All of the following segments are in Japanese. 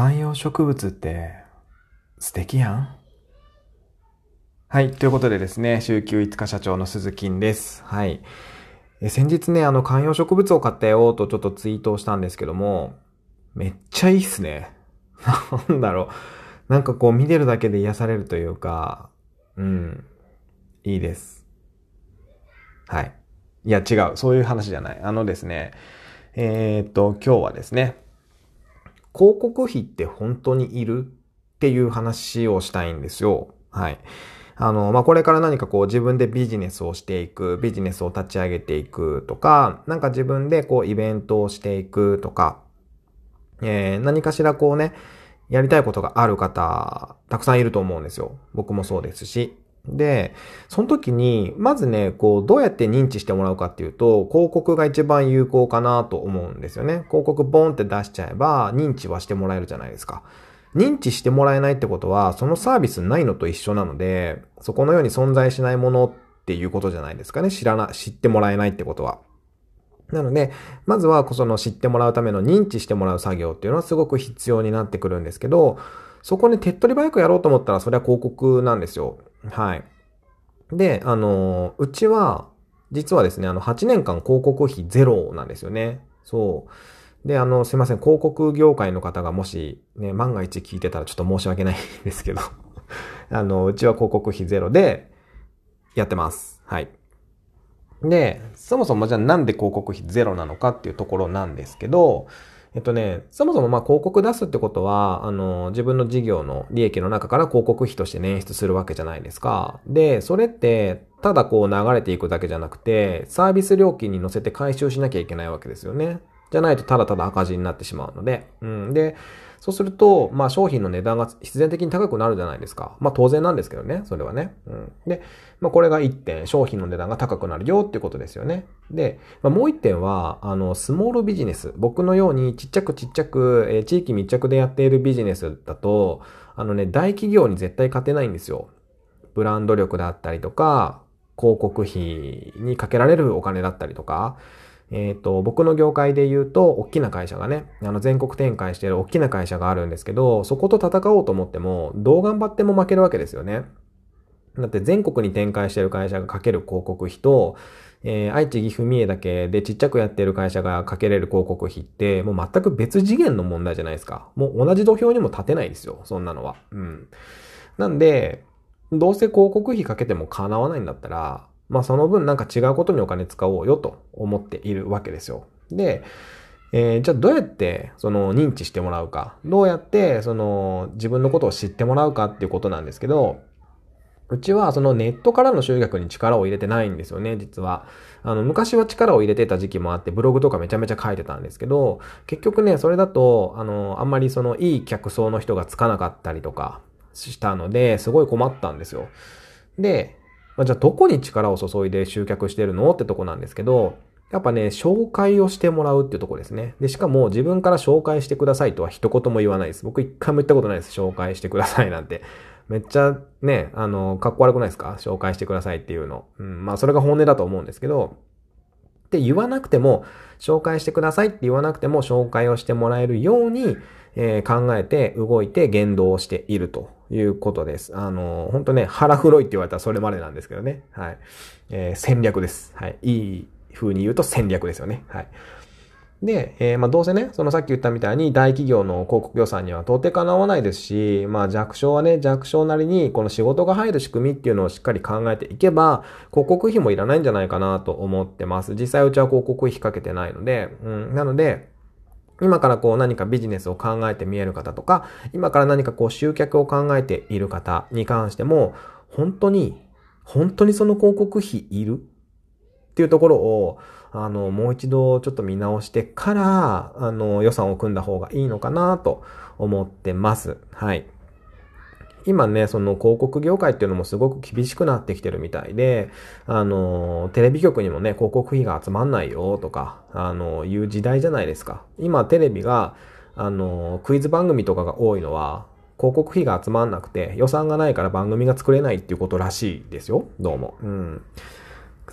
観葉植物って素敵やんはい。ということでですね、週休5日社長の鈴木です。はい。え先日ね、あの観葉植物を買ったよとちょっとツイートをしたんですけども、めっちゃいいっすね。なんだろう。なんかこう見てるだけで癒されるというか、うん。いいです。はい。いや違う。そういう話じゃない。あのですね、えー、っと、今日はですね、広告費って本当にいる？っていう話をしたいんですよ。はい。あの、まあ、これから何かこう自分でビジネスをしていく、ビジネスを立ち上げていくとか、なんか自分でこうイベントをしていくとか、えー、何かしらこうね、やりたいことがある方、たくさんいると思うんですよ。僕もそうですし。で、その時に、まずね、こう、どうやって認知してもらうかっていうと、広告が一番有効かなと思うんですよね。広告ボンって出しちゃえば、認知はしてもらえるじゃないですか。認知してもらえないってことは、そのサービスないのと一緒なので、そこのように存在しないものっていうことじゃないですかね。知らな、知ってもらえないってことは。なので、まずはその知ってもらうための認知してもらう作業っていうのはすごく必要になってくるんですけど、そこに手っ取り早くやろうと思ったらそれは広告なんですよ。はい。で、あの、うちは、実はですね、あの、8年間広告費ゼロなんですよね。そう。で、あの、すいません、広告業界の方がもし、ね、万が一聞いてたらちょっと申し訳ないんですけど、あの、うちは広告費ゼロでやってます。はい。で、そもそもじゃあなんで広告費ゼロなのかっていうところなんですけど、えっとね、そもそもまあ広告出すってことは、あの、自分の事業の利益の中から広告費として捻出するわけじゃないですか。で、それって、ただこう流れていくだけじゃなくて、サービス料金に乗せて回収しなきゃいけないわけですよね。じゃないとただただ赤字になってしまうので。うん。で、そうすると、まあ商品の値段が必然的に高くなるじゃないですか。まあ当然なんですけどね、それはね。うん。で、まあこれが1点、商品の値段が高くなるよっていうことですよね。で、まあもう1点は、あの、スモールビジネス。僕のようにちっちゃくちっちゃく、えー、地域密着でやっているビジネスだと、あのね、大企業に絶対勝てないんですよ。ブランド力だったりとか、広告費にかけられるお金だったりとか、えっ、ー、と、僕の業界で言うと、大きな会社がね、あの、全国展開している大きな会社があるんですけど、そこと戦おうと思っても、どう頑張っても負けるわけですよね。だって全国に展開している会社がかける広告費と、えー、愛知、岐阜、三重だけでちっちゃくやってる会社がかけれる広告費って、もう全く別次元の問題じゃないですか。もう同じ土俵にも立てないですよ、そんなのは。うん。なんで、どうせ広告費かけても叶わないんだったら、まあその分なんか違うことにお金使おうよと思っているわけですよ。で、えー、じゃあどうやってその認知してもらうか、どうやってその自分のことを知ってもらうかっていうことなんですけど、うちはそのネットからの集客に力を入れてないんですよね、実は。あの、昔は力を入れてた時期もあって、ブログとかめちゃめちゃ書いてたんですけど、結局ね、それだと、あの、あんまりそのいい客層の人がつかなかったりとかしたので、すごい困ったんですよ。で、まあ、じゃあどこに力を注いで集客してるの？ってとこなんですけど、やっぱね、紹介をしてもらうっていうとこですね。で、しかも自分から紹介してくださいとは一言も言わないです。僕一回も言ったことないです。紹介してくださいなんて。めっちゃね、あの、かっこ悪くないですか？紹介してくださいっていうの。うん、まあそれが本音だと思うんですけど、って言わなくても、紹介してくださいって言わなくても、紹介をしてもらえるように、えー、考えて動いて言動をしているということです。あの、本当ね、腹黒いって言われたらそれまでなんですけどね。はい。えー、戦略です。はい。いい風に言うと戦略ですよね。はい。で、えー、まあどうせね、そのさっき言ったみたいに大企業の広告予算には到底かなわないですし、まあ弱小はね、弱小なりにこの仕事が入る仕組みっていうのをしっかり考えていけば、広告費もいらないんじゃないかなと思ってます。実際うちは広告費かけてないので、うん、なので、今からこう何かビジネスを考えて見える方とか、今から何かこう集客を考えている方に関しても、本当に、本当にその広告費いる？っていうところを、あの、もう一度ちょっと見直してから、あの、予算を組んだ方がいいのかなと思ってます。はい。今ね、その広告業界っていうのもすごく厳しくなってきてるみたいで、あの、テレビ局にもね、広告費が集まんないよとか、あの、いう時代じゃないですか。今テレビが、あの、クイズ番組とかが多いのは、広告費が集まんなくて予算がないから番組が作れないっていうことらしいですよ。どうも。うん。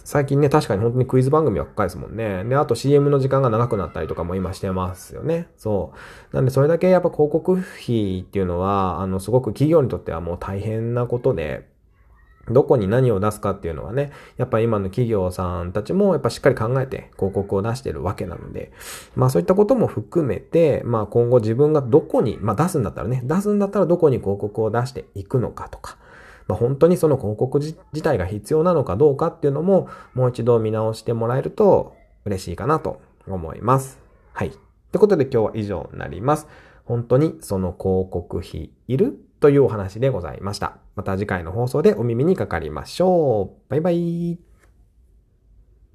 最近ね、確かに本当にクイズ番組ばっかりですもんね。で、あと CM の時間が長くなったりとかも今してますよね。そう。なんでそれだけやっぱ広告費っていうのは、あの、すごく企業にとってはもう大変なことで、どこに何を出すかっていうのはね、やっぱ今の企業さんたちもやっぱしっかり考えて広告を出してるわけなので、まあそういったことも含めて、まあ今後自分がどこに、まあ出すんだったらね、出すんだったらどこに広告を出していくのかとか、まあ、本当にその広告自体が必要なのかどうかっていうのも、もう一度見直してもらえると嬉しいかなと思います。はい。ってことで今日は以上になります。本当にその広告費いるというお話でございました。また次回の放送でお耳にかかりましょう。バイバイ。